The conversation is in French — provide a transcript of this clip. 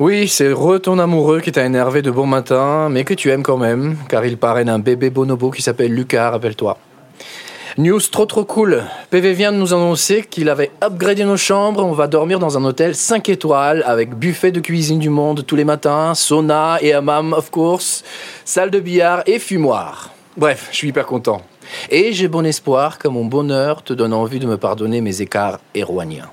Oui, c'est re ton amoureux qui t'a énervé de bon matin, mais que tu aimes quand même, car il parraine un bébé bonobo qui s'appelle Lucas, rappelle-toi. News trop trop cool. PV vient de nous annoncer qu'il avait upgradé nos chambres. On va dormir dans un hôtel 5 étoiles avec buffet de cuisine du monde tous les matins, sauna et hammam of course, salle de billard et fumoir. Bref, je suis hyper content. Et j'ai bon espoir que mon bonheur te donne envie de me pardonner mes écarts erroiniens.